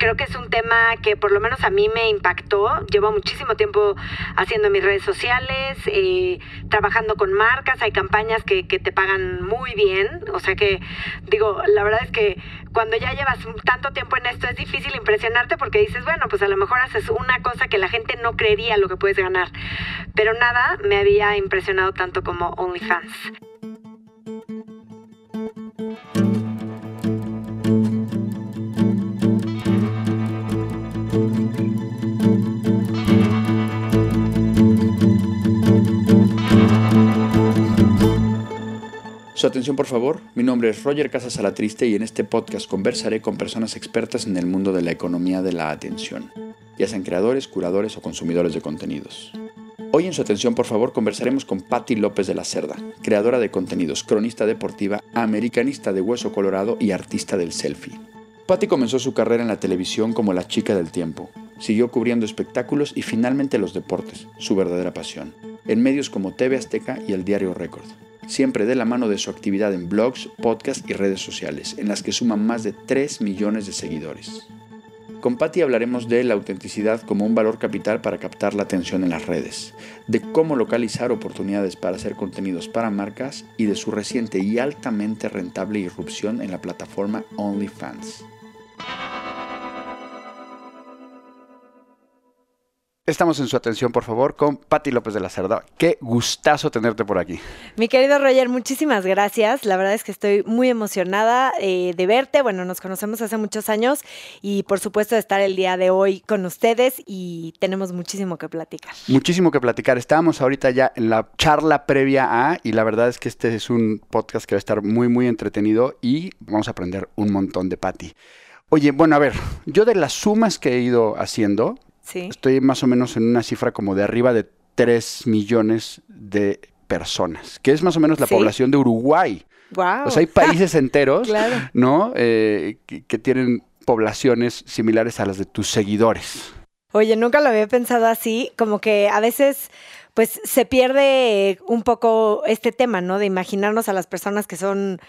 creo que es un tema que por lo menos a mí me impactó. Llevo muchísimo tiempo haciendo mis redes sociales, eh, trabajando con marcas, hay campañas que, que, te pagan muy bien. O sea que, digo, la verdad es que cuando ya llevas tanto tiempo en esto es difícil impresionarte porque dices, bueno, pues a lo mejor haces una cosa que la gente no creería lo que puedes ganar. Pero nada me había impresionado tanto como OnlyFans. Su atención por favor, mi nombre es Roger Casas Alatriste y en este podcast conversaré con personas expertas en el mundo de la economía de la atención, ya sean creadores, curadores o consumidores de contenidos. Hoy en su atención por favor conversaremos con Patti López de la Cerda, creadora de contenidos, cronista deportiva, americanista de hueso colorado y artista del selfie. Patti comenzó su carrera en la televisión como la chica del tiempo, siguió cubriendo espectáculos y finalmente los deportes, su verdadera pasión, en medios como TV Azteca y el Diario Record siempre de la mano de su actividad en blogs, podcasts y redes sociales, en las que suman más de 3 millones de seguidores. Con Patti hablaremos de la autenticidad como un valor capital para captar la atención en las redes, de cómo localizar oportunidades para hacer contenidos para marcas y de su reciente y altamente rentable irrupción en la plataforma OnlyFans. Estamos en su atención, por favor, con Patti López de la Cerda. Qué gustazo tenerte por aquí. Mi querido Roger, muchísimas gracias. La verdad es que estoy muy emocionada eh, de verte. Bueno, nos conocemos hace muchos años y por supuesto de estar el día de hoy con ustedes y tenemos muchísimo que platicar. Muchísimo que platicar. Estábamos ahorita ya en la charla previa a y la verdad es que este es un podcast que va a estar muy, muy entretenido y vamos a aprender un montón de Patti. Oye, bueno, a ver, yo de las sumas que he ido haciendo, Estoy más o menos en una cifra como de arriba de 3 millones de personas, que es más o menos la población de Uruguay. Wow. O sea, hay países enteros, ¿no? Eh, que, tienen poblaciones similares a las de tus seguidores. Oye, nunca lo había pensado así, como que a veces pues se pierde un poco este tema, ¿no? De imaginarnos a las personas que son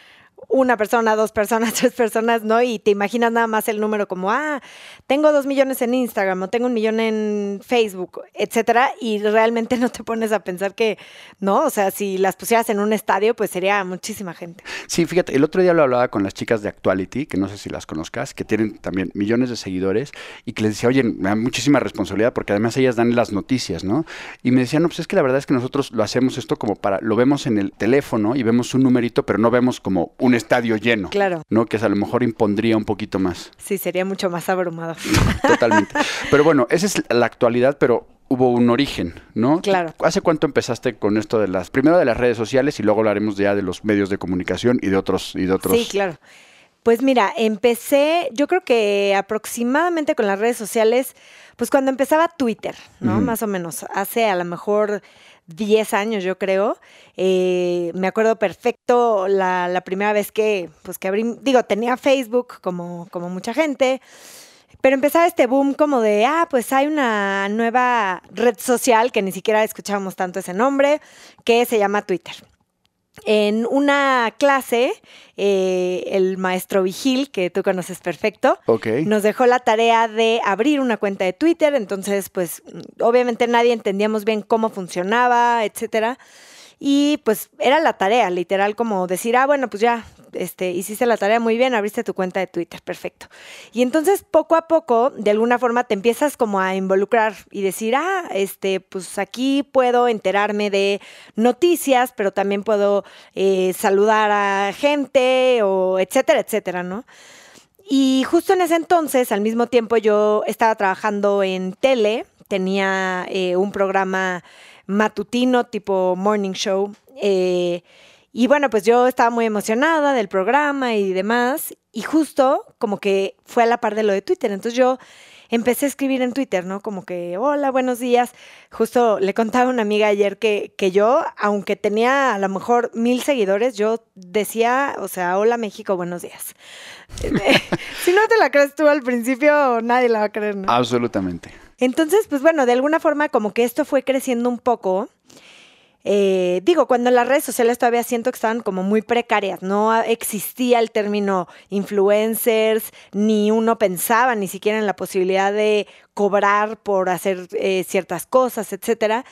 una persona, dos personas, tres personas, ¿no? Y te imaginas nada más el número como, ah, tengo dos millones en Instagram o tengo un millón en Facebook, etcétera, y realmente no te pones a pensar que, ¿no? O sea, si las pusieras en un estadio, pues sería muchísima gente. Sí, fíjate, el otro día lo hablaba con las chicas de Actuality, que no sé si las conozcas, que tienen también millones de seguidores, y que les decía, oye, me da muchísima responsabilidad porque además ellas dan las noticias, ¿no? Y me decían, no, pues es que la verdad es que nosotros lo hacemos esto como para, lo vemos en el teléfono y vemos un numerito, pero no vemos como un estadio lleno. Claro. ¿No? Que a lo mejor impondría un poquito más. Sí, sería mucho más abrumado. Totalmente. Pero bueno, esa es la actualidad, pero hubo un origen, ¿no? Claro. ¿Hace cuánto empezaste con esto de las, primero de las redes sociales y luego hablaremos ya de los medios de comunicación y de otros, y de otros? Sí, claro. Pues mira, empecé, yo creo que aproximadamente con las redes sociales, pues cuando empezaba Twitter, ¿no? Más o menos, hace a lo mejor 10 años, yo creo. Eh, me acuerdo perfecto la, primera vez que, pues, que abrí, digo, tenía Facebook como, como mucha gente, pero empezaba este boom como de, ah, pues hay una nueva red social que ni siquiera escuchábamos tanto ese nombre, que se llama Twitter. En una clase, eh, el maestro Vigil, que tú conoces perfecto, nos dejó la tarea de abrir una cuenta de Twitter. Entonces, pues, obviamente nadie entendíamos bien cómo funcionaba, etcétera. Y pues era la tarea, literal, como decir, ah, bueno, pues ya, este, hiciste la tarea muy bien, abriste tu cuenta de Twitter, perfecto. Y entonces poco a poco, de alguna forma, te empiezas como a involucrar y decir, ah, este, pues aquí puedo enterarme de noticias, pero también puedo eh, saludar a gente o etcétera, etcétera, ¿no? Y justo en ese entonces, al mismo tiempo, yo estaba trabajando en tele, tenía eh, un programa matutino tipo morning show. Eh, y bueno, pues yo estaba muy emocionada del programa y demás. Y justo como que fue a la par de lo de Twitter. Entonces yo empecé a escribir en Twitter, ¿no? Como que, hola, buenos días. Justo le contaba a una amiga ayer que, que yo, aunque tenía a lo mejor mil seguidores, yo decía, o sea, hola México, buenos días. si no te la crees tú al principio, nadie la va a creer, ¿no? Absolutamente. Entonces, pues bueno, de alguna forma como que esto fue creciendo un poco eh, digo, cuando las redes sociales todavía siento que estaban como muy precarias, no existía el término influencers, ni uno pensaba ni siquiera en la posibilidad de cobrar por hacer eh, ciertas cosas, etcétera.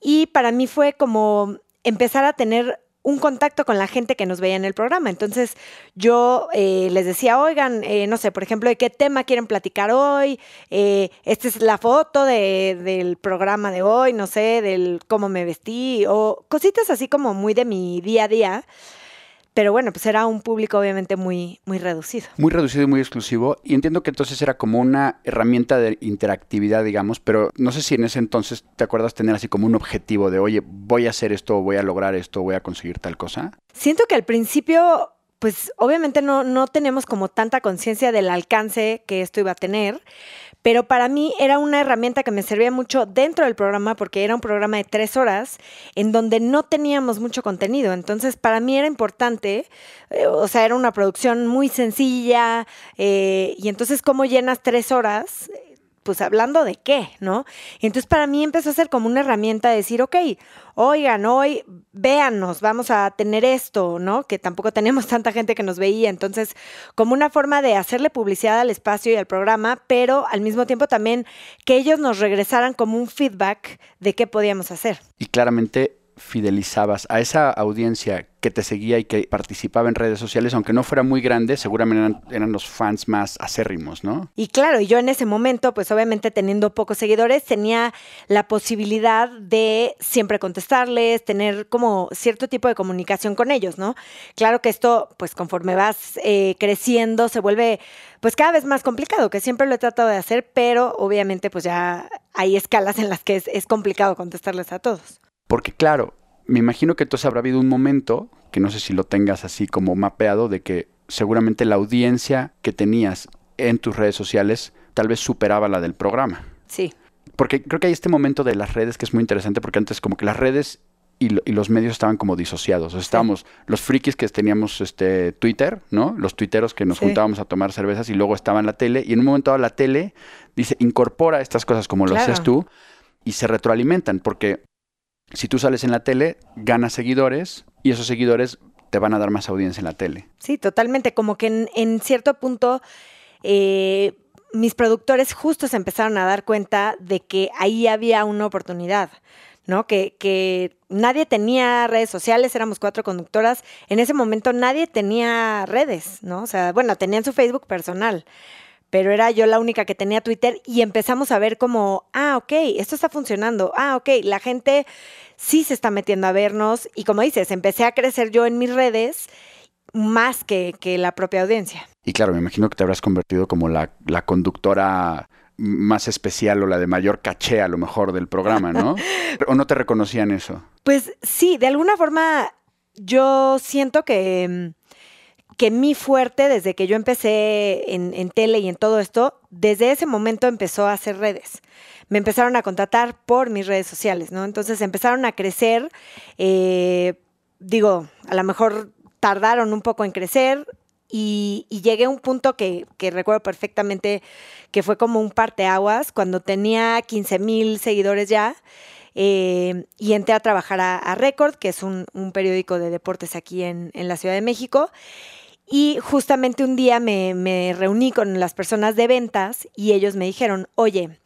Y para mí fue como empezar a tener un contacto con la gente que nos veía en el programa. Entonces yo eh, les decía, oigan, eh, no sé, por ejemplo, de qué tema quieren platicar hoy, eh, esta es la foto del programa de hoy, no sé, del cómo me vestí, o cositas así como muy de mi día a día. Pero bueno, pues era un público obviamente muy, muy reducido. Muy reducido y muy exclusivo. Y entiendo que entonces era como una herramienta de interactividad, digamos, pero no sé si en ese entonces te acuerdas tener así como un objetivo de, oye, voy a hacer esto, voy a lograr esto, voy a conseguir tal cosa. Siento que al principio pues obviamente no, no tenemos como tanta conciencia del alcance que esto iba a tener, pero para mí era una herramienta que me servía mucho dentro del programa porque era un programa de tres horas en donde no teníamos mucho contenido. Entonces, para mí era importante, eh, o sea, era una producción muy sencilla eh, y entonces, ¿cómo llenas tres horas? Pues hablando de qué, ¿no? Entonces para mí empezó a ser como una herramienta de decir, ok, oigan, hoy véanos, vamos a tener esto, ¿no? Que tampoco tenemos tanta gente que nos veía, entonces como una forma de hacerle publicidad al espacio y al programa, pero al mismo tiempo también que ellos nos regresaran como un feedback de qué podíamos hacer. Y claramente fidelizabas a esa audiencia que te seguía y que participaba en redes sociales, aunque no fuera muy grande, seguramente eran, los fans más acérrimos, ¿no? Y claro, yo en ese momento, pues obviamente teniendo pocos seguidores, tenía la posibilidad de siempre contestarles, tener como cierto tipo de comunicación con ellos, ¿no? Claro que esto, pues conforme vas eh, creciendo, se vuelve pues cada vez más complicado, que siempre lo he tratado de hacer, pero obviamente pues ya hay escalas en las que es complicado contestarles a todos. Porque claro, me imagino que entonces habrá habido un momento, que no sé si lo tengas así como mapeado, de que seguramente la audiencia que tenías en tus redes sociales tal vez superaba la del programa. Sí. Porque creo que hay este momento de las redes que es muy interesante porque antes como que las redes y, los medios estaban como disociados. O sea, estábamos los frikis que teníamos este Twitter, ¿no? Los tuiteros que nos juntábamos a tomar cervezas y luego estaba en la tele y en un momento dado la tele dice, incorpora estas cosas como lo haces tú y se retroalimentan porque si tú sales en la tele, ganas seguidores y esos seguidores te van a dar más audiencia en la tele. Sí, totalmente. Como que en, cierto punto eh, mis productores justo se empezaron a dar cuenta de que ahí había una oportunidad. ¿no? Que, que, nadie tenía redes sociales, éramos cuatro conductoras. En ese momento nadie tenía redes, ¿no? O sea, bueno, tenían su Facebook personal, pero era yo la única que tenía Twitter y empezamos a ver como, ah, ok, esto está funcionando, ah, ok, la gente sí se está metiendo a vernos y como dices, empecé a crecer yo en mis redes más que, la propia audiencia. Y claro, me imagino que te habrás convertido como la, la conductora más especial o la de mayor caché a lo mejor del programa, ¿no? ¿O no te reconocían eso? Pues sí, de alguna forma yo siento que que mi fuerte, desde que yo empecé en, tele y en todo esto, desde ese momento empezó a hacer redes. Me empezaron a contratar por mis redes sociales, ¿no? Entonces empezaron a crecer. Eh, digo, a lo mejor tardaron un poco en crecer y, llegué a un punto que, recuerdo perfectamente que fue como un parteaguas cuando tenía 15 mil seguidores ya. Eh, y entré a trabajar a, Record, que es un, periódico de deportes aquí en la Ciudad de México. Y justamente un día me, reuní con las personas de ventas y ellos me dijeron, oye,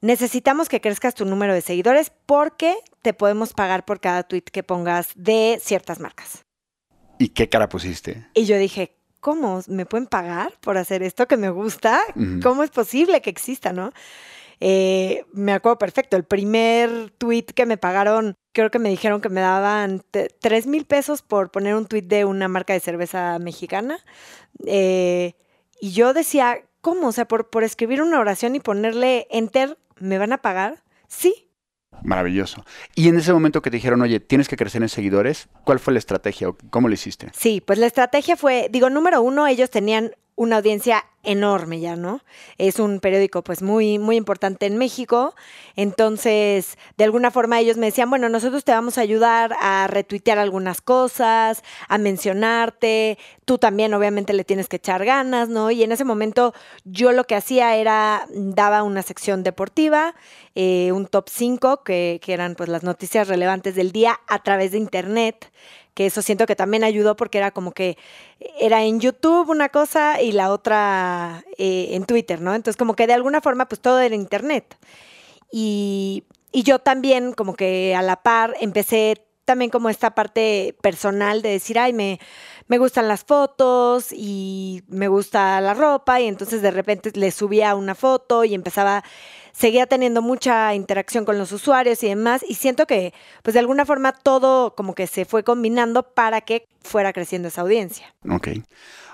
necesitamos que crezcas tu número de seguidores porque te podemos pagar por cada tweet que pongas de ciertas marcas. ¿Y qué cara pusiste? Y yo dije, ¿cómo? ¿Me pueden pagar por hacer esto que me gusta? ¿Cómo es posible que exista, no? Eh, me acuerdo perfecto, el primer tweet que me pagaron, creo que me dijeron que me daban tres mil pesos por poner un tweet de una marca de cerveza mexicana. Eh, y yo decía, ¿cómo? O sea, por, por escribir una oración y ponerle enter, ¿me van a pagar? Sí, Maravilloso. Y en ese momento que te dijeron, oye, tienes que crecer en seguidores, ¿cuál fue la estrategia o cómo lo hiciste? Sí, pues la estrategia fue, digo, número uno, ellos tenían una audiencia enorme ya, ¿no? Es un periódico pues muy, muy importante en México. Entonces, de alguna forma ellos me decían, bueno, nosotros te vamos a ayudar a retuitear algunas cosas, a mencionarte, tú también obviamente le tienes que echar ganas, ¿no? Y en ese momento yo lo que hacía era, daba una sección deportiva, eh, un top 5, que, que eran pues las noticias relevantes del día a través de internet que eso siento que también ayudó porque era como que era en YouTube una cosa y la otra eh, en Twitter, ¿no? Entonces como que de alguna forma pues todo era Internet. Y, y yo también como que a la par empecé también como esta parte personal de decir, ay, me, me gustan las fotos y me gusta la ropa y entonces de repente le subía una foto y empezaba seguía teniendo mucha interacción con los usuarios y demás, y siento que, pues de alguna forma, todo como que se fue combinando para que fuera creciendo esa audiencia. Ok.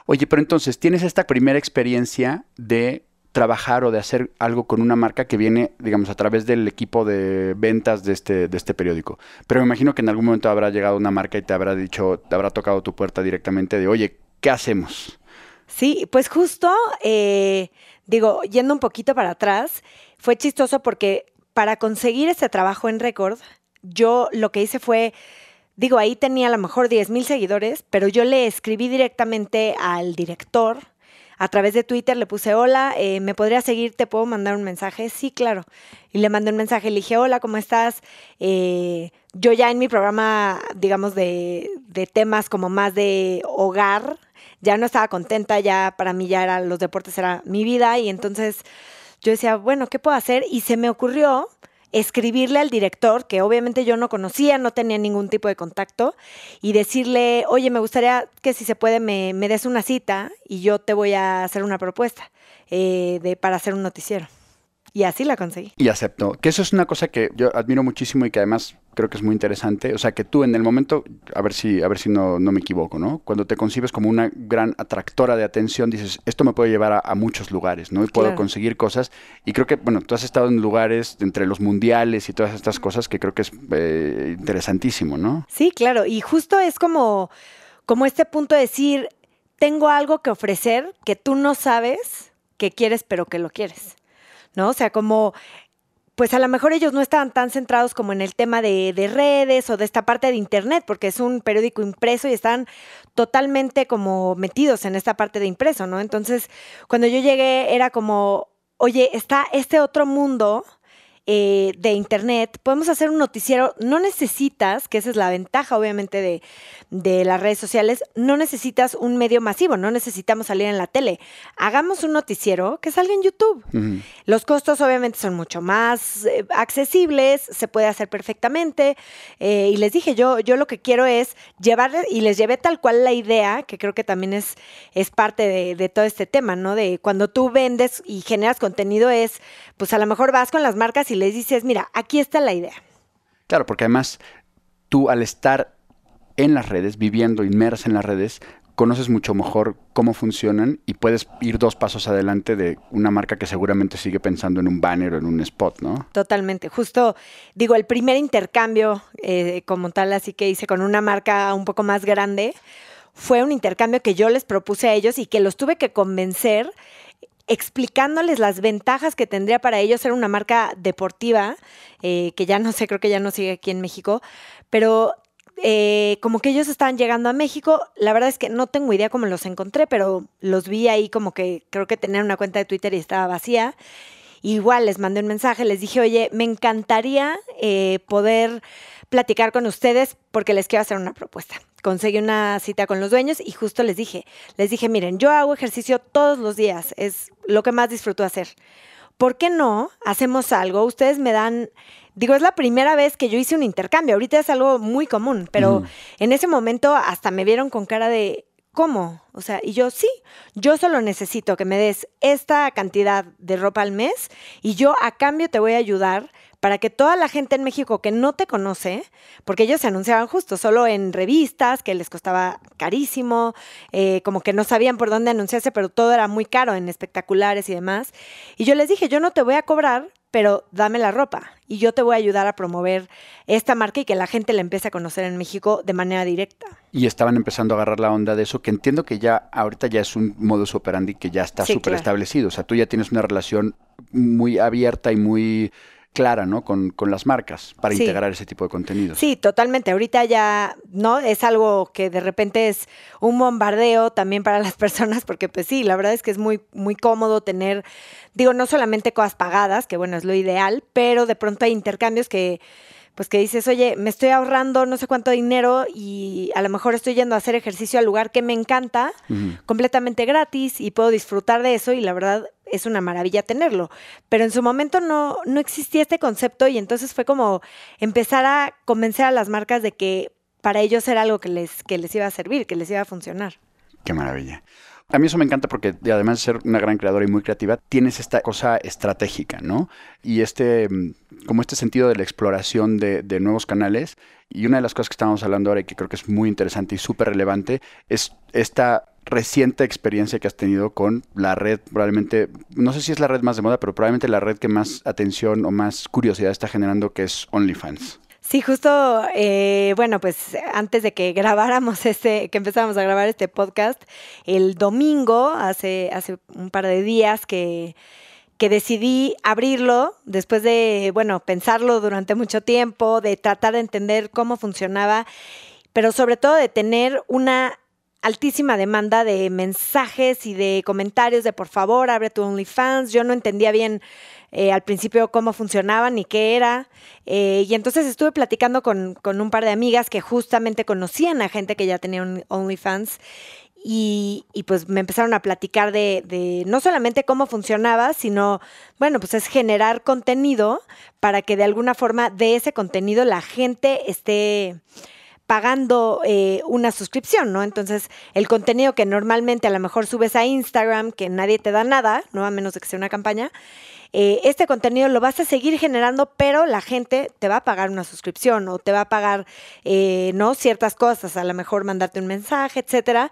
Oye, pero entonces, tienes esta primera experiencia de trabajar o de hacer algo con una marca que viene, digamos, a través del equipo de ventas de este, de este periódico. Pero me imagino que en algún momento habrá llegado una marca y te habrá dicho, te habrá tocado tu puerta directamente de, oye, ¿qué hacemos? Sí, pues justo, eh, digo, yendo un poquito para atrás, fue chistoso porque para conseguir este trabajo en récord, yo lo que hice fue, digo, ahí tenía a lo mejor 10 mil seguidores, pero yo le escribí directamente al director. A través de Twitter le puse, hola, eh, ¿me podría seguir? ¿Te puedo mandar un mensaje? Sí, claro. Y le mandé un mensaje, le dije, hola, ¿cómo estás? Eh, yo ya en mi programa, digamos, de, de temas como más de hogar, ya no estaba contenta, ya para mí ya era, los deportes era mi vida y entonces yo decía, bueno, ¿qué puedo hacer? Y se me ocurrió escribirle al director, que obviamente yo no conocía, no tenía ningún tipo de contacto, y decirle, oye, me gustaría que si se puede me, me des una cita y yo te voy a hacer una propuesta eh, de, para hacer un noticiero. Y así la conseguí. Y aceptó. Que eso es una cosa que yo admiro muchísimo y que además creo que es muy interesante. O sea, que tú en el momento, a ver si, a ver si no, no me equivoco, ¿no? Cuando te concibes como una gran atractora de atención, dices, esto me puede llevar a, muchos lugares, ¿no? Y puedo conseguir cosas. Y creo que, bueno, tú has estado en lugares entre los mundiales y todas estas cosas que creo que es eh, interesantísimo, ¿no? Sí, claro. Y justo es como, como este punto de decir, tengo algo que ofrecer que tú no sabes que quieres, pero que lo quieres. ¿No? O sea, como pues a lo mejor ellos no estaban tan centrados como en el tema de, de, redes o de esta parte de internet, porque es un periódico impreso y están totalmente como metidos en esta parte de impreso, ¿no? Entonces, cuando yo llegué era como, oye, está este otro mundo eh, de Internet, podemos hacer un noticiero, no necesitas, que esa es la ventaja obviamente de, de, las redes sociales, no necesitas un medio masivo, no necesitamos salir en la tele. Hagamos un noticiero que salga en YouTube. Los costos obviamente son mucho más eh, accesibles, se puede hacer perfectamente. Eh, y les dije, yo, yo lo que quiero es llevar, y les llevé tal cual la idea, que creo que también es, es parte de, de todo este tema, ¿no? De cuando tú vendes y generas contenido es, pues a lo mejor vas con las marcas y les dices, mira, aquí está la idea. Claro, porque además tú al estar en las redes, viviendo inmersa en las redes, conoces mucho mejor cómo funcionan y puedes ir dos pasos adelante de una marca que seguramente sigue pensando en un banner o en un spot, ¿no? Totalmente. Justo, digo, el primer intercambio eh, como tal, así que hice con una marca un poco más grande, fue un intercambio que yo les propuse a ellos y que los tuve que convencer explicándoles las ventajas que tendría para ellos ser una marca deportiva, eh, que ya no sé, creo que ya no sigue aquí en México, pero eh, como que ellos estaban llegando a México, la verdad es que no tengo idea cómo los encontré, pero los vi ahí como que creo que tenían una cuenta de Twitter y estaba vacía. Igual les mandé un mensaje, les dije, oye, me encantaría eh, poder platicar con ustedes porque les quiero hacer una propuesta. Conseguí una cita con los dueños y justo les dije, les dije, miren, yo hago ejercicio todos los días, es lo que más disfruto hacer. ¿Por qué no hacemos algo? Ustedes me dan, digo, es la primera vez que yo hice un intercambio, ahorita es algo muy común, pero en ese momento hasta me vieron con cara de, ¿cómo? O sea, y yo sí, yo solo necesito que me des esta cantidad de ropa al mes y yo a cambio te voy a ayudar para que toda la gente en México que no te conoce, porque ellos se anunciaban justo solo en revistas, que les costaba carísimo, eh, como que no sabían por dónde anunciarse, pero todo era muy caro en espectaculares y demás. Y yo les dije, yo no te voy a cobrar, pero dame la ropa y yo te voy a ayudar a promover esta marca y que la gente la empiece a conocer en México de manera directa. Y estaban empezando a agarrar la onda de eso, que entiendo que ya ahorita ya es un modus operandi que ya está súper establecido. O sea, tú ya tienes una relación muy abierta y muy clara, ¿no? Con, las marcas para integrar ese tipo de contenido. Sí, totalmente. Ahorita ya, ¿no? Es algo que de repente es un bombardeo también para las personas, porque pues sí, la verdad es que es muy, muy cómodo tener, digo, no solamente cosas pagadas, que bueno, es lo ideal, pero de pronto hay intercambios que pues que dices, oye, me estoy ahorrando no sé cuánto dinero y a lo mejor estoy yendo a hacer ejercicio al lugar que me encanta, completamente gratis y puedo disfrutar de eso y la verdad es una maravilla tenerlo. Pero en su momento no, no existía este concepto y entonces fue como empezar a convencer a las marcas de que para ellos era algo que les, que les iba a servir, que les iba a funcionar. Qué maravilla. A mí eso me encanta porque además de ser una gran creadora y muy creativa, tienes esta cosa estratégica, ¿no? Y este, mm, como este sentido de la exploración de, nuevos canales. Y una de las cosas que estábamos hablando ahora y que creo que es muy interesante y súper relevante es esta reciente experiencia que has tenido con la red, probablemente, no sé si es la red más de moda, pero probablemente la red que más atención o más curiosidad está generando, que es OnlyFans. Sí, justo, eh, bueno, pues antes de que grabáramos este, que empezáramos a grabar este podcast, el domingo, hace, hace un par de días que, que decidí abrirlo después de, bueno, pensarlo durante mucho tiempo, de tratar de entender cómo funcionaba, pero sobre todo de tener una altísima demanda de mensajes y de comentarios de por favor, abre tu OnlyFans. Yo no entendía bien eh, al principio cómo funcionaba ni qué era. Eh, y entonces estuve platicando con, un par de amigas que justamente conocían a gente que ya tenía OnlyFans. Y, y, pues me empezaron a platicar de, no solamente cómo funcionaba, sino, bueno, pues es generar contenido para que de alguna forma de ese contenido la gente esté pagando eh, una suscripción, ¿no? Entonces, el contenido que normalmente a lo mejor subes a Instagram, que nadie te da nada, ¿no? A menos de que sea una campaña, eh, este contenido lo vas a seguir generando, pero la gente te va a pagar una suscripción o te va a pagar, eh, ¿no? Ciertas cosas, a lo mejor mandarte un mensaje, etcétera.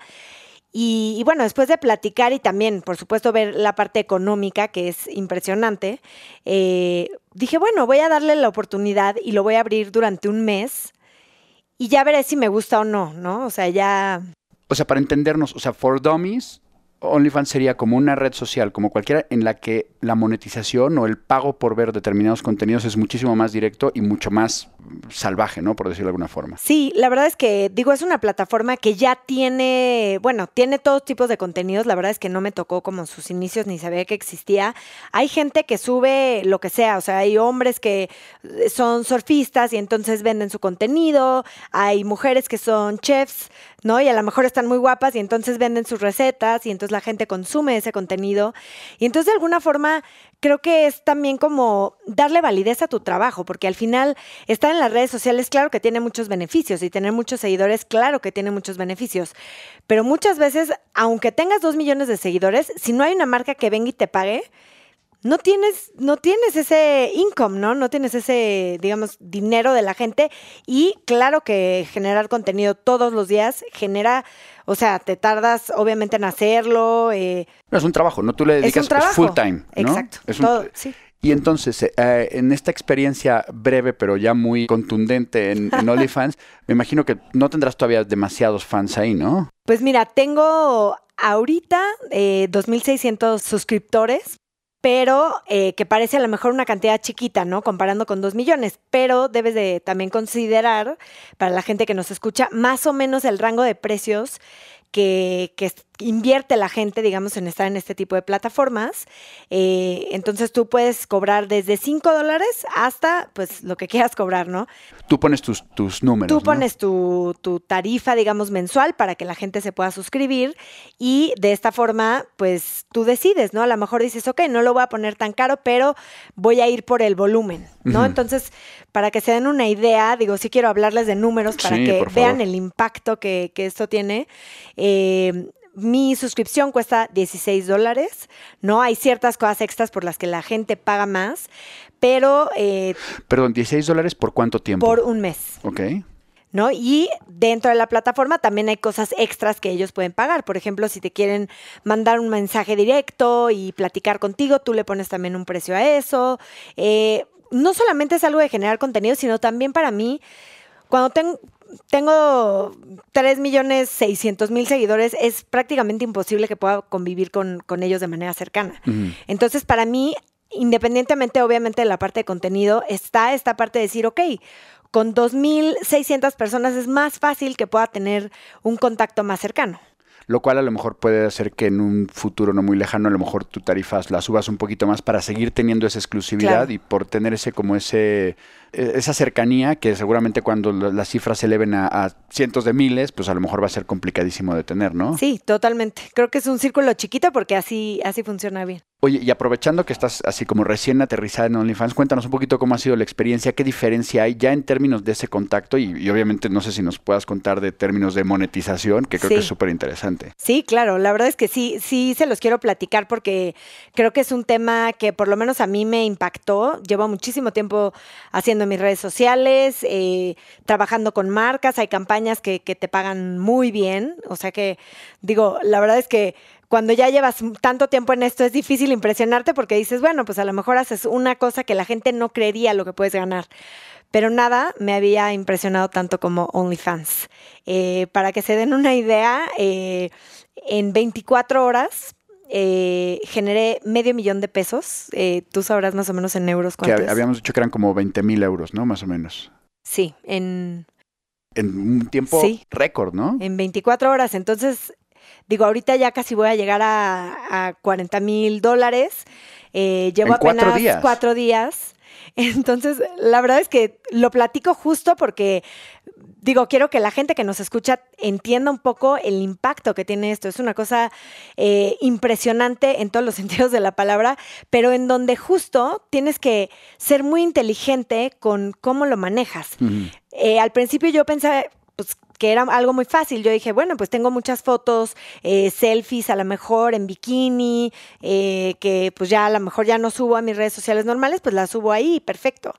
Y, bueno, después de platicar y también, por supuesto, ver la parte económica, que es impresionante, eh, dije, bueno, voy a darle la oportunidad y lo voy a abrir durante un mes y ya veré si me gusta o no, ¿no? O sea, ya... O sea, para entendernos, o sea, For Dummies OnlyFans sería como una red social, como cualquiera, en la que la monetización o el pago por ver determinados contenidos es muchísimo más directo y mucho más salvaje, ¿no? Por decirlo de alguna forma. Sí, la verdad es que, digo, es una plataforma que ya tiene, bueno, tiene todos tipos de contenidos. La verdad es que no me tocó como sus inicios ni sabía que existía. Hay gente que sube lo que sea, o sea, hay hombres que son surfistas y entonces venden su contenido. Hay mujeres que son chefs, ¿no? Y a lo mejor están muy guapas y entonces venden sus recetas y entonces la gente consume ese contenido. Y entonces de alguna forma creo que es también como darle validez a tu trabajo, porque al final estar en las redes sociales, claro que tiene muchos beneficios y tener muchos seguidores, claro que tiene muchos beneficios. Pero muchas veces, aunque tengas dos millones de seguidores, si no hay una marca que venga y te pague, no tienes, no tienes ese income, ¿no? No tienes ese, digamos, dinero de la gente. Y claro que generar contenido todos los días genera, o sea, te tardas obviamente en hacerlo. Eh, no, es un trabajo, ¿no? Tú le dedicas es full time. Exacto. todo, sí. Y entonces, eh, en esta experiencia breve, pero ya muy contundente en, en OnlyFans, me imagino que no tendrás todavía demasiados fans ahí, ¿no? Pues mira, tengo ahorita eh, 2.600 suscriptores, pero eh, que parece a lo mejor una cantidad chiquita, ¿no? Comparando con dos millones, pero debes de también considerar, para la gente que nos escucha, más o menos el rango de precios que, que, invierte la gente, digamos, en estar en este tipo de plataformas. Eh, entonces tú puedes cobrar desde 5 dólares hasta, pues, lo que quieras cobrar, ¿no? Tú pones tus, tus números. Tú pones tu, tu, tarifa, digamos, mensual para que la gente se pueda suscribir y de esta forma, pues, tú decides, ¿no? A lo mejor dices, ok, no lo voy a poner tan caro, pero voy a ir por el volumen, ¿no? Entonces, para que se den una idea, digo, sí quiero hablarles de números para que vean el impacto que, que esto tiene. Eh, mi suscripción cuesta 16 dólares, ¿no? Hay ciertas cosas extras por las que la gente paga más, pero... Eh, Perdón, 16 dólares por cuánto tiempo? Por un mes. Ok. ¿no? Y dentro de la plataforma también hay cosas extras que ellos pueden pagar. Por ejemplo, si te quieren mandar un mensaje directo y platicar contigo, tú le pones también un precio a eso. Eh, no solamente es algo de generar contenido, sino también para mí, cuando tengo, tengo 3 millones 600 mil seguidores, es prácticamente imposible que pueda convivir con, ellos de manera cercana. Entonces, para mí, independientemente obviamente de la parte de contenido, está esta parte de decir, ok, con 2.600 personas es más fácil que pueda tener un contacto más cercano. Lo cual a lo mejor puede hacer que en un futuro no muy lejano a lo mejor tu tarifas las subas un poquito más para seguir teniendo esa exclusividad y por tener ese como ese e, esa cercanía que seguramente cuando las cifras se eleven a, cientos de miles, pues a lo mejor va a ser complicadísimo de tener, ¿no? Sí, totalmente. Creo que es un círculo chiquito porque así, así funciona bien. Oye, y aprovechando que estás así como recién aterrizada en OnlyFans, cuéntanos un poquito cómo ha sido la experiencia, qué diferencia hay ya en términos de ese contacto y, obviamente no sé si nos puedas contar de términos de monetización, que creo que es súper interesante. Sí, claro, la verdad es que sí, sí se los quiero platicar porque creo que es un tema que por lo menos a mí me impactó. Llevo muchísimo tiempo haciendo mis redes sociales, eh, trabajando con marcas, hay campañas que, que te pagan muy bien, o sea que digo, la verdad es que cuando ya llevas tanto tiempo en esto es difícil impresionarte porque dices, bueno, pues a lo mejor haces una cosa que la gente no creería lo que puedes ganar. Pero nada me había impresionado tanto como OnlyFans. Eh, para que se den una idea, eh, en 24 horas eh, generé medio millón de pesos. tú sabrás más o menos en euros cuánto. Que habíamos dicho que eran como 20 mil euros, ¿no? Más o menos. Sí, en... En un tiempo récord, ¿no? En 24 horas. Entonces, Digo, ahorita ya casi voy a llegar a, a 40 mil dólares. Eh, llevo apenas cuatro días. cuatro días. Entonces, la verdad es que lo platico justo porque, digo, quiero que la gente que nos escucha entienda un poco el impacto que tiene esto. Es una cosa eh, impresionante en todos los sentidos de la palabra, pero en donde justo tienes que ser muy inteligente con cómo lo manejas. Eh, al principio yo pues que era algo muy fácil. Yo dije, bueno, pues tengo muchas fotos, eh, selfies a lo mejor en bikini, eh, que pues ya a lo mejor ya no subo a mis redes sociales normales, pues las subo ahí, perfecto.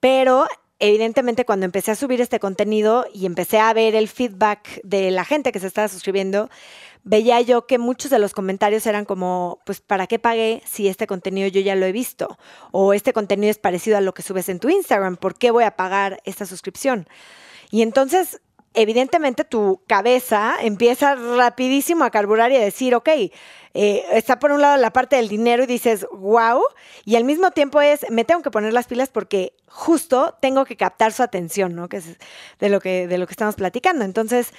Pero evidentemente cuando empecé a subir este contenido y empecé a ver el feedback de la gente que se estaba suscribiendo, veía yo que muchos de los comentarios eran como, pues, ¿para qué pagué si este contenido yo ya lo he visto? O este contenido es parecido a lo que subes en tu Instagram, ¿por qué voy a pagar esta suscripción? Y entonces evidentemente tu cabeza empieza rapidísimo a carburar y a decir, ok, eh, está por un lado la parte del dinero y dices, wow, y al mismo tiempo es, me tengo que poner las pilas porque justo tengo que captar su atención, ¿no? Que es de lo que, de lo que estamos platicando. Entonces,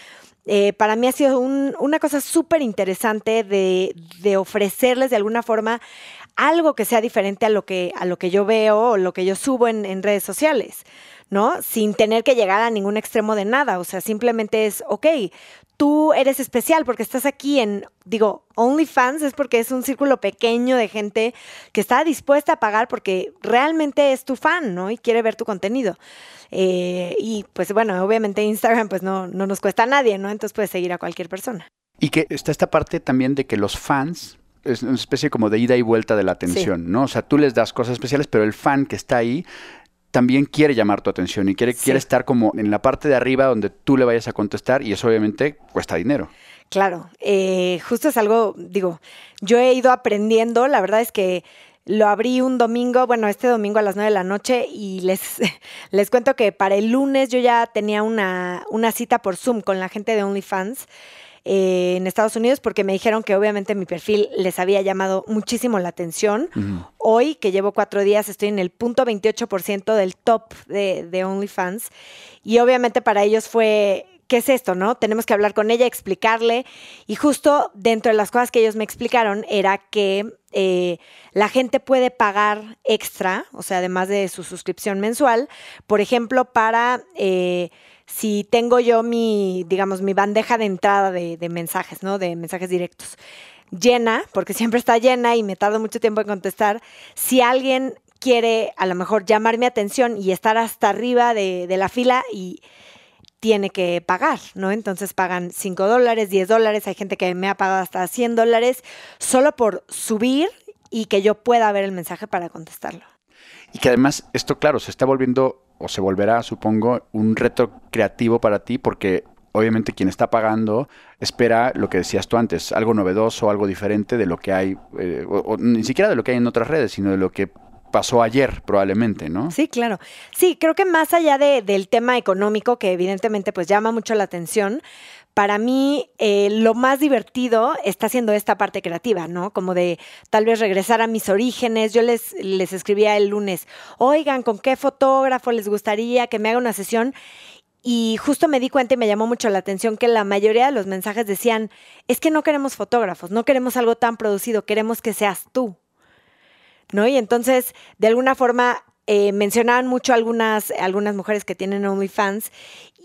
eh, para mí ha sido una cosa súper interesante de, ofrecerles de alguna forma algo que sea diferente a lo que, a lo que yo veo o lo que yo subo en redes sociales. ¿No? Sin tener que llegar a ningún extremo de nada. O sea, simplemente es, ok, tú eres especial porque estás aquí en, digo, OnlyFans es porque es un círculo pequeño de gente que está dispuesta a pagar porque realmente es tu fan, ¿no? Y quiere ver tu contenido. Eh, y pues bueno, obviamente Instagram pues no, no nos cuesta a nadie, ¿no? Entonces puedes seguir a cualquier persona. Y que está esta parte también de que los fans es una especie como de ida y vuelta de la atención, ¿no? O sea, tú les das cosas especiales, pero el fan que está ahí también quiere llamar tu atención y quiere, quiere estar como en la parte de arriba donde tú le vayas a contestar y eso obviamente cuesta dinero. Claro, eh, justo es algo, digo, yo he ido aprendiendo, la verdad es que lo abrí un domingo, bueno, este domingo a las 9 de la noche y les, les cuento que para el lunes yo ya tenía una, una cita por Zoom con la gente de OnlyFans. Eh, en Estados Unidos porque me dijeron que obviamente mi perfil les había llamado muchísimo la atención. Hoy, que llevo cuatro días, estoy en el punto 28% del top de, de OnlyFans y obviamente para ellos fue ¿qué es esto, no? Tenemos que hablar con ella, explicarle. Y justo dentro de las cosas que ellos me explicaron era que eh, la gente puede pagar extra, o sea, además de su suscripción mensual, por ejemplo, para eh, si tengo yo mi, digamos, mi bandeja de entrada de, mensajes, ¿no? De mensajes directos llena, porque siempre está llena y me tardo mucho tiempo en contestar. Si alguien quiere a lo mejor llamar mi atención y estar hasta arriba de, de la fila y tiene que pagar, ¿no? Entonces pagan 5 dólares, 10 dólares, hay gente que me ha pagado hasta 100 dólares solo por subir y que yo pueda ver el mensaje para contestarlo. Y que además esto, claro, se está volviendo o se volverá, supongo, un reto creativo para ti porque obviamente quien está pagando espera lo que decías tú antes, algo novedoso, algo diferente de lo que hay, eh, o, ni siquiera de lo que hay en otras redes, sino de lo que pasó ayer probablemente, ¿no? Sí, claro. Sí, creo que más allá de, del tema económico, que evidentemente pues llama mucho la atención, para mí eh, lo más divertido está siendo esta parte creativa, ¿no? Como de tal vez regresar a mis orígenes. Yo les, les escribía el lunes, oigan, ¿con qué fotógrafo les gustaría que me haga una sesión? Y justo me di cuenta y me llamó mucho la atención que la mayoría de los mensajes decían, es que no queremos fotógrafos, no queremos algo tan producido, queremos que seas tú. ¿No? Y entonces, de alguna forma, eh, mencionaban mucho algunas, algunas mujeres que tienen OnlyFans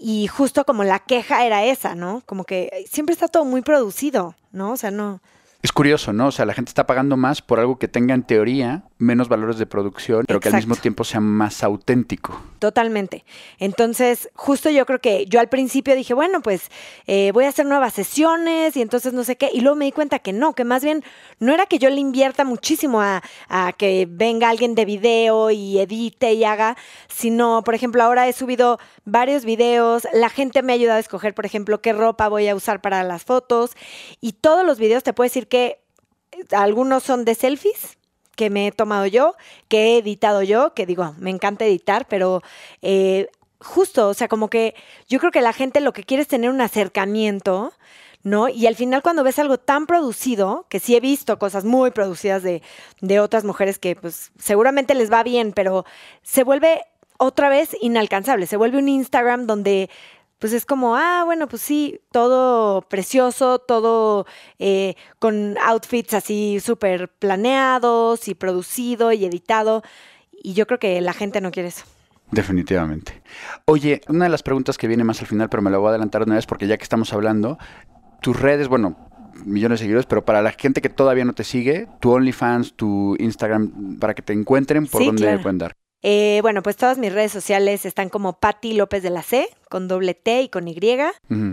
y justo como la queja era esa, ¿no? Como que siempre está todo muy producido, ¿no? O sea, no, es curioso, ¿no? O sea, la gente está pagando más por algo que tenga en teoría menos valores de producción, pero que al mismo tiempo sea más auténtico. Totalmente. Entonces, justo yo creo que yo al principio dije, bueno, pues eh, voy a hacer nuevas sesiones y entonces no sé qué. Y luego me di cuenta que no, que más bien no era que yo le invierta muchísimo a, a que venga alguien de video y edite y haga, sino, por ejemplo, ahora he subido varios videos, la gente me ha ayudado a escoger, por ejemplo, qué ropa voy a usar para las fotos y todos los videos te puedo decir que algunos son de selfies que me he tomado yo, que he editado yo, que digo, me encanta editar, pero eh, justo, o sea, como que yo creo que la gente lo que quiere es tener un acercamiento. ¿no? Y al final cuando ves algo tan producido, que sí he visto cosas muy producidas de, de, otras mujeres que pues seguramente les va bien, pero se vuelve otra vez inalcanzable, se vuelve un Instagram donde pues es como, ah, bueno, pues sí, todo precioso, todo eh, con outfits así súper planeados y producido y editado. Y yo creo que la gente no quiere eso. Definitivamente. Oye, una de las preguntas que viene más al final, pero me la voy a adelantar una vez porque ya que estamos hablando, tus redes, bueno, millones de seguidores, pero para la gente que todavía no te sigue, tu OnlyFans, tu Instagram, para que te encuentren, ¿por dónde pueden dar? Eh, bueno, pues todas mis redes sociales están como Patti López de la C, con doble T y con Y.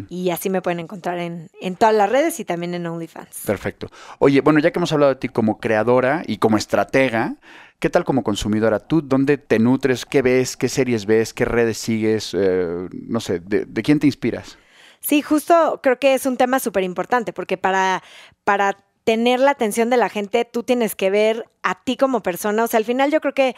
Y así me pueden encontrar en, en, todas las redes y también en OnlyFans. Perfecto. Oye, bueno, ya que hemos hablado de ti como creadora y como estratega, ¿qué tal como consumidora? ¿Tú dónde te nutres? ¿Qué ves? ¿Qué series ves? ¿Qué redes sigues? Eh, no sé, ¿de, ¿de, quién te inspiras? Sí, justo creo que es un tema súper importante porque para, para tener la atención de la gente, tú tienes que ver a ti como persona. O sea, al final yo creo que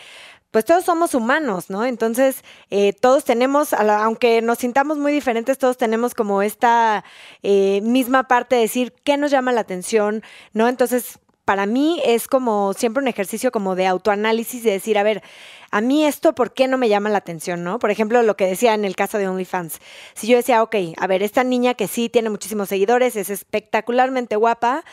pues todos somos humanos, ¿no? Entonces, eh, todos tenemos, aunque nos sintamos muy diferentes, todos tenemos como esta eh, misma parte de decir qué nos llama la atención, ¿no? Entonces, para mí es como siempre un ejercicio como de autoanálisis, de decir, a ver, a mí esto, ¿por qué no me llama la atención, no? Por ejemplo, lo que decía en el caso de OnlyFans. Si yo decía, ok, a ver, esta niña que sí tiene muchísimos seguidores, es espectacularmente guapa,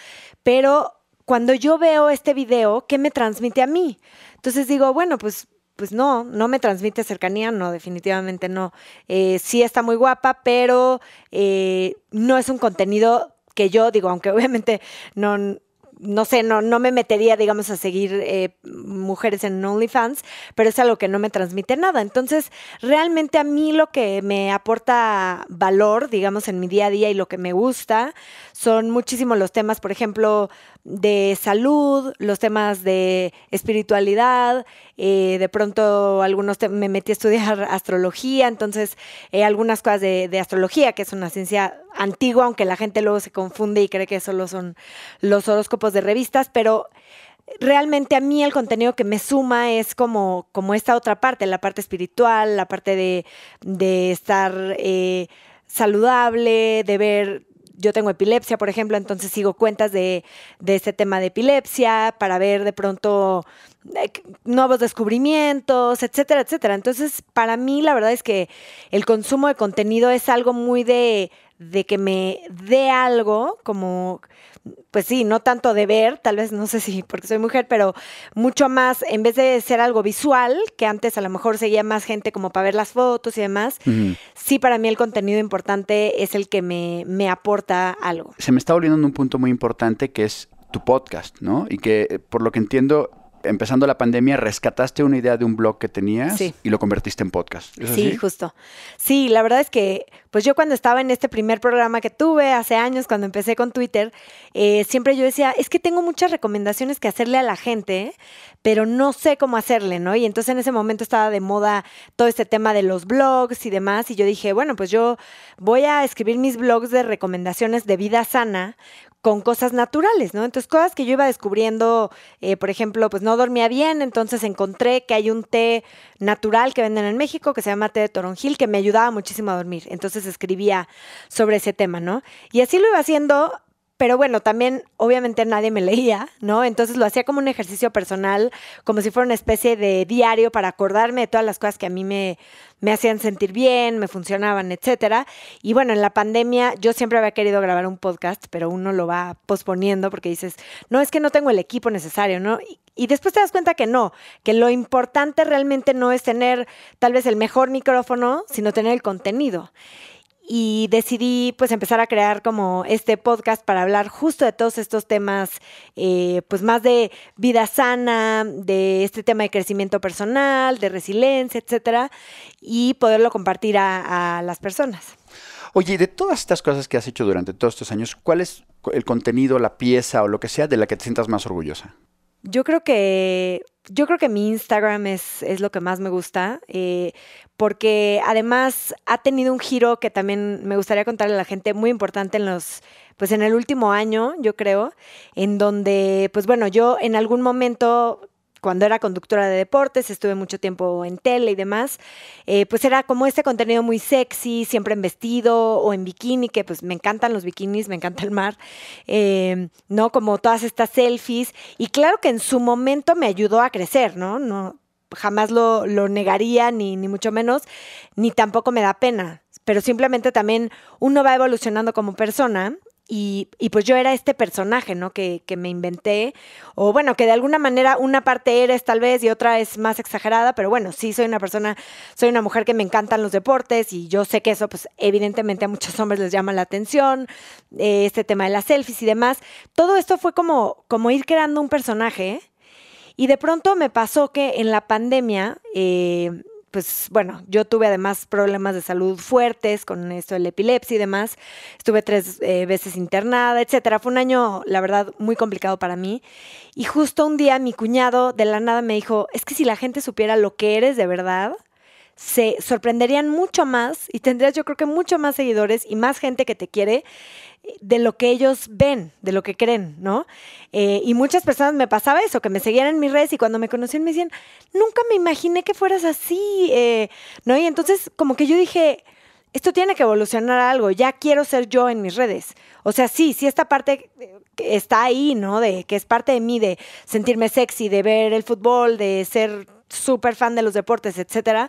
pero cuando yo veo este video, ¿qué me transmite a mí? Entonces digo, bueno, pues, pues no, no me transmite cercanía, no, definitivamente no. Eh, sí está muy guapa, pero eh, no es un contenido que yo digo, aunque obviamente no, no sé, no, no me metería, digamos, a seguir eh, mujeres en OnlyFans, pero es algo que no me transmite nada. Entonces, realmente a mí lo que me aporta valor, digamos, en mi día a día y lo que me gusta son muchísimos los temas, por ejemplo, de salud, los temas de espiritualidad, eh, de pronto algunos me metí a estudiar astrología, entonces eh, algunas cosas de, astrología, que es una ciencia antigua, aunque la gente luego se confunde y cree que solo son los horóscopos de revistas, pero realmente a mí el contenido que me suma es como, como esta otra parte, la parte espiritual, la parte de, de estar eh, saludable, de ver yo tengo epilepsia, por ejemplo, entonces sigo cuentas de, de este tema de epilepsia para ver de pronto eh, nuevos descubrimientos, etcétera, etcétera. Entonces, para mí la verdad es que el consumo de contenido es algo muy de, de que me dé algo como pues sí, no tanto de ver, tal vez no sé si porque soy mujer, pero mucho más, en vez de ser algo visual, que antes a lo mejor seguía más gente como para ver las fotos y demás, sí para mí el contenido importante es el que me, me aporta algo. Se me está volviendo un punto muy importante que es tu podcast, ¿no? Y que eh, por lo que entiendo empezando la pandemia, rescataste una idea de un blog que tenías y lo convertiste en podcast. sí, justo. Sí, la verdad es que, pues yo cuando estaba en este primer programa que tuve hace años, cuando empecé con Twitter, eh, siempre yo decía, es que tengo muchas recomendaciones que hacerle a la gente, pero no sé cómo hacerle, ¿no? Y entonces en ese momento estaba de moda todo este tema de los blogs y demás, y yo dije, bueno, pues yo voy a escribir mis blogs de recomendaciones de vida sana con cosas naturales, ¿no? Entonces, cosas que yo iba descubriendo, eh, por ejemplo, pues no dormía bien, entonces encontré que hay un té natural que venden en México que se llama té de toronjil, que me ayudaba muchísimo a dormir. Entonces escribía sobre ese tema, ¿no? Y así lo iba haciendo pero bueno, también obviamente nadie me leía, ¿no? Entonces lo hacía como un ejercicio personal, como si fuera una especie de diario para acordarme de todas las cosas que a mí me, me hacían sentir bien, me funcionaban, etcétera. Y bueno, en la pandemia yo siempre había querido grabar un podcast, pero uno lo va posponiendo porque dices, no, es que no tengo el equipo necesario, ¿no? Y, y después te das cuenta que no, que lo importante realmente no es tener tal vez el mejor micrófono, sino tener el contenido y decidí pues empezar a crear como este podcast para hablar justo de todos estos temas, eh, pues más de vida sana, de este tema de crecimiento personal, de resiliencia, etcétera, y poderlo compartir a, a las personas. Oye, de todas estas cosas que has hecho durante todos estos años, ¿cuál es el contenido, la pieza o lo que sea de la que te sientas más orgullosa? Yo creo que yo creo que mi Instagram es, es lo que más me gusta, eh, porque además ha tenido un giro que también me gustaría contarle a la gente muy importante en los, pues en el último año, yo creo, en donde, pues bueno, yo en algún momento cuando era conductora de deportes, estuve mucho tiempo en tele y demás, eh, pues era como este contenido muy sexy, siempre en vestido o en bikini, que pues me encantan los bikinis, me encanta el mar, eh, ¿no? Como todas estas selfies. Y claro que en su momento me ayudó a crecer, ¿no? No jamás lo, lo negaría, ni, ni mucho menos, ni tampoco me da pena pero simplemente también uno va evolucionando como persona y, y, pues yo era este personaje, ¿no? Que, que, me inventé, o bueno, que de alguna manera una parte eres tal vez y otra es más exagerada, pero bueno, sí soy una persona, soy una mujer que me encantan los deportes y yo sé que eso pues evidentemente a muchos hombres les llama la atención, eh, este tema de las selfies y demás. Todo esto fue como, como ir creando un personaje y de pronto me pasó que en la pandemia... Eh, pues bueno, yo tuve además problemas de salud fuertes con esto de la epilepsia y demás. Estuve tres eh, veces internada, etcétera. Fue un año, la verdad, muy complicado para mí. Y justo un día mi cuñado de la nada me dijo, es que si la gente supiera lo que eres de verdad, se sorprenderían mucho más y tendrías yo creo que mucho más seguidores y más gente que te quiere de lo que ellos ven, de lo que creen, ¿no? Eh, y muchas personas me pasaba eso, que me seguían en mis redes y cuando me conocían me decían, nunca me imaginé que fueras así, eh", ¿no? Y entonces como que yo dije, esto tiene que evolucionar algo, ya quiero ser yo en mis redes. O sea, sí, sí, esta parte está ahí, ¿no? De que es parte de mí, de sentirme sexy, de ver el fútbol, de ser súper fan de los deportes, etcétera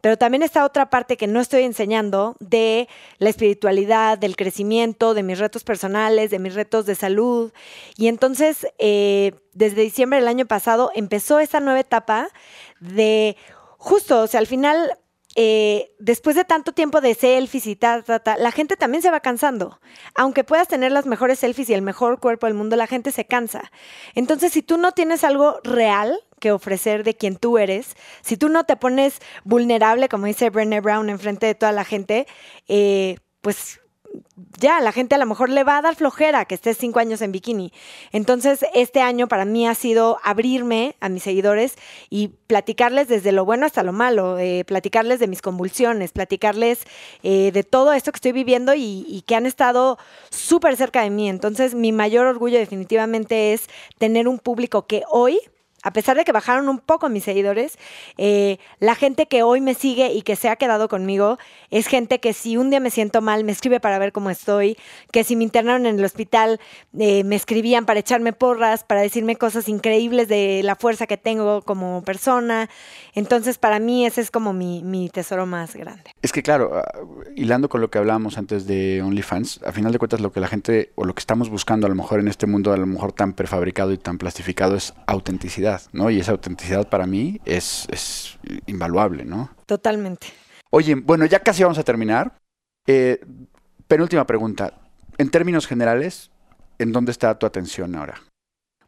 pero también está otra parte que no estoy enseñando de la espiritualidad, del crecimiento, de mis retos personales, de mis retos de salud. Y entonces, eh, desde diciembre del año pasado, empezó esa nueva etapa de justo, o sea, al final eh, después de tanto tiempo de selfies y tal, la gente también se va cansando. Aunque puedas tener las mejores selfies y el mejor cuerpo del mundo, la gente se cansa. Entonces, si tú no tienes algo real, que ofrecer de quien tú eres, si tú no te pones vulnerable, como dice Brené Brown, enfrente de toda la gente, eh, pues ya, la gente a lo mejor le va a dar flojera que estés cinco años en bikini. Entonces, este año para mí ha sido abrirme a mis seguidores y platicarles desde lo bueno hasta lo malo, eh, platicarles de mis convulsiones, platicarles eh, de todo esto que estoy viviendo y, y que han estado súper cerca de mí. Entonces, mi mayor orgullo definitivamente es tener un público que hoy a pesar de que bajaron un poco mis seguidores, eh, la gente que hoy me sigue y que se ha quedado conmigo es gente que si un día me siento mal me escribe para ver cómo estoy, que si me internaron en el hospital eh, me escribían para echarme porras, para decirme cosas increíbles de la fuerza que tengo como persona. Entonces para mí ese es como mi, mi tesoro más grande. Es que claro, ah, hilando con lo que hablábamos antes de OnlyFans, a final de cuentas lo que la gente o lo que estamos buscando a lo mejor en este mundo a lo mejor tan prefabricado y tan plastificado es autenticidad. ¿No? Y esa autenticidad para mí es, es invaluable, ¿no? Totalmente. Oye, bueno, ya casi vamos a terminar. Eh, penúltima pregunta. En términos generales, ¿en dónde está tu atención ahora?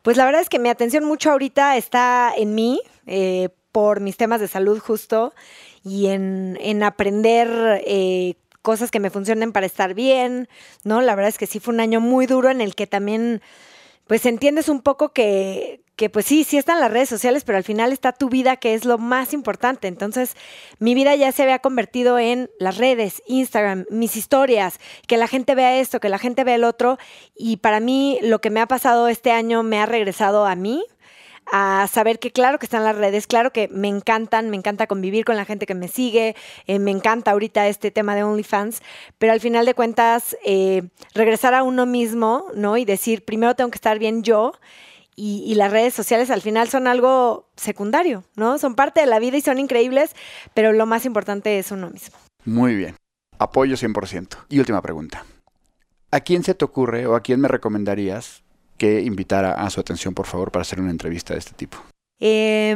Pues la verdad es que mi atención mucho ahorita está en mí, eh, por mis temas de salud justo, y en, en aprender eh, cosas que me funcionen para estar bien, ¿no? La verdad es que sí fue un año muy duro en el que también, pues entiendes un poco que, que pues sí, sí están las redes sociales, pero al final está tu vida, que es lo más importante. Entonces, mi vida ya se había convertido en las redes, Instagram, mis historias, que la gente vea esto, que la gente vea el otro. Y para mí, lo que me ha pasado este año me ha regresado a mí, a saber que claro que están las redes, claro que me encantan, me encanta convivir con la gente que me sigue, eh, me encanta ahorita este tema de OnlyFans, pero al final de cuentas eh, regresar a uno mismo, ¿no? Y decir, primero tengo que estar bien yo. Y, y, las redes sociales al final son algo secundario, ¿no? Son parte de la vida y son increíbles, pero lo más importante es uno mismo. Muy bien. Apoyo 100%. Y última pregunta. ¿A quién se te ocurre o a quién me recomendarías que invitara a su atención, por favor, para hacer una entrevista de este tipo? Eh,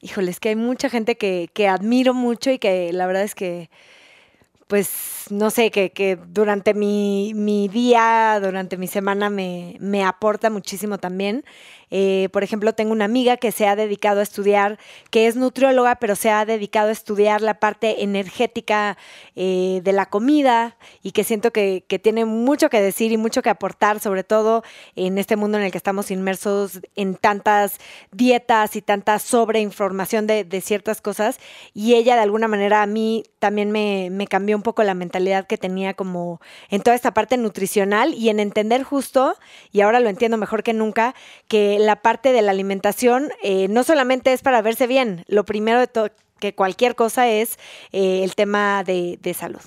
híjole, es que hay mucha gente que, que, admiro mucho y que la verdad es que, pues, no sé, que, que durante mi, mi, día, durante mi semana me, me aporta muchísimo también. Eh, por ejemplo, tengo una amiga que se ha dedicado a estudiar, que es nutrióloga, pero se ha dedicado a estudiar la parte energética eh, de la comida y que siento que, tiene mucho que decir y mucho que aportar, sobre todo en este mundo en el que estamos inmersos en tantas dietas y tanta sobreinformación de, de ciertas cosas. Y ella, de alguna manera, a mí también me, me cambió un poco la mentalidad que tenía como en toda esta parte nutricional y en entender justo, y ahora lo entiendo mejor que nunca, que la parte de la alimentación eh, no solamente es para verse bien, lo primero de todo que cualquier cosa es eh, el tema de, de, salud.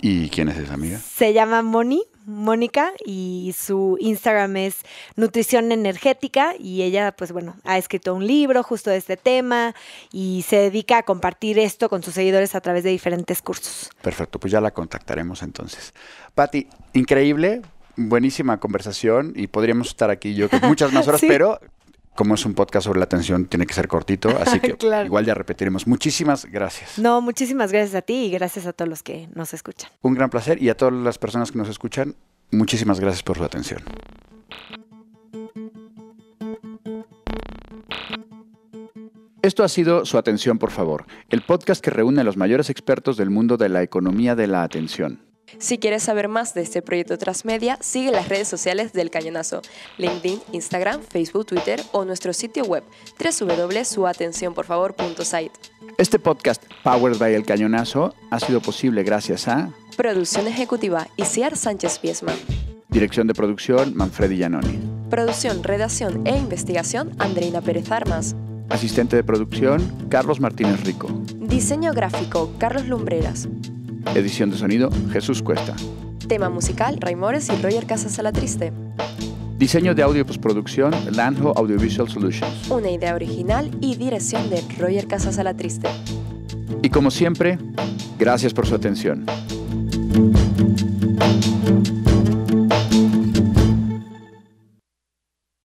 ¿Y quién es esa amiga? Se llama Moni, Mónica, y su Instagram es Nutrición Energética, y ella, pues bueno, ha escrito un libro justo de este tema y se dedica a compartir esto con sus seguidores a través de diferentes cursos. Perfecto, pues ya la contactaremos entonces. Patti, increíble, buenísima conversación y podríamos estar aquí yo que muchas más horas, sí. pero como es un podcast sobre la atención, tiene que ser cortito, así que claro. igual ya repetiremos. Muchísimas gracias. No, muchísimas gracias a ti y gracias a todos los que nos escuchan. Un gran placer y a todas las personas que nos escuchan, muchísimas gracias por su atención. Esto ha sido Su Atención, por favor, el podcast que reúne a los mayores expertos del mundo de la economía de la atención. Si quieres saber más de este proyecto Transmedia, sigue las redes sociales del Cañonazo, LinkedIn, Instagram, Facebook, Twitter o nuestro sitio web www.suatencionporfavor.site. Este podcast, Powered by El Cañonazo, ha sido posible gracias a Producción Ejecutiva, Isiar Sánchez Piesma. Dirección de Producción, Manfredi Giannoni. Producción, Redacción e Investigación, Andreina Pérez Armas. Asistente de producción, Carlos Martínez Rico. Diseño gráfico, Carlos Lumbreras. Edición de sonido, Jesús Cuesta. Tema musical, Raimores y Roger Casas Triste. Diseño de audio y postproducción, Landho Audiovisual Solutions. Una idea original y dirección de Roger Casas Triste. Y como siempre, gracias por su atención.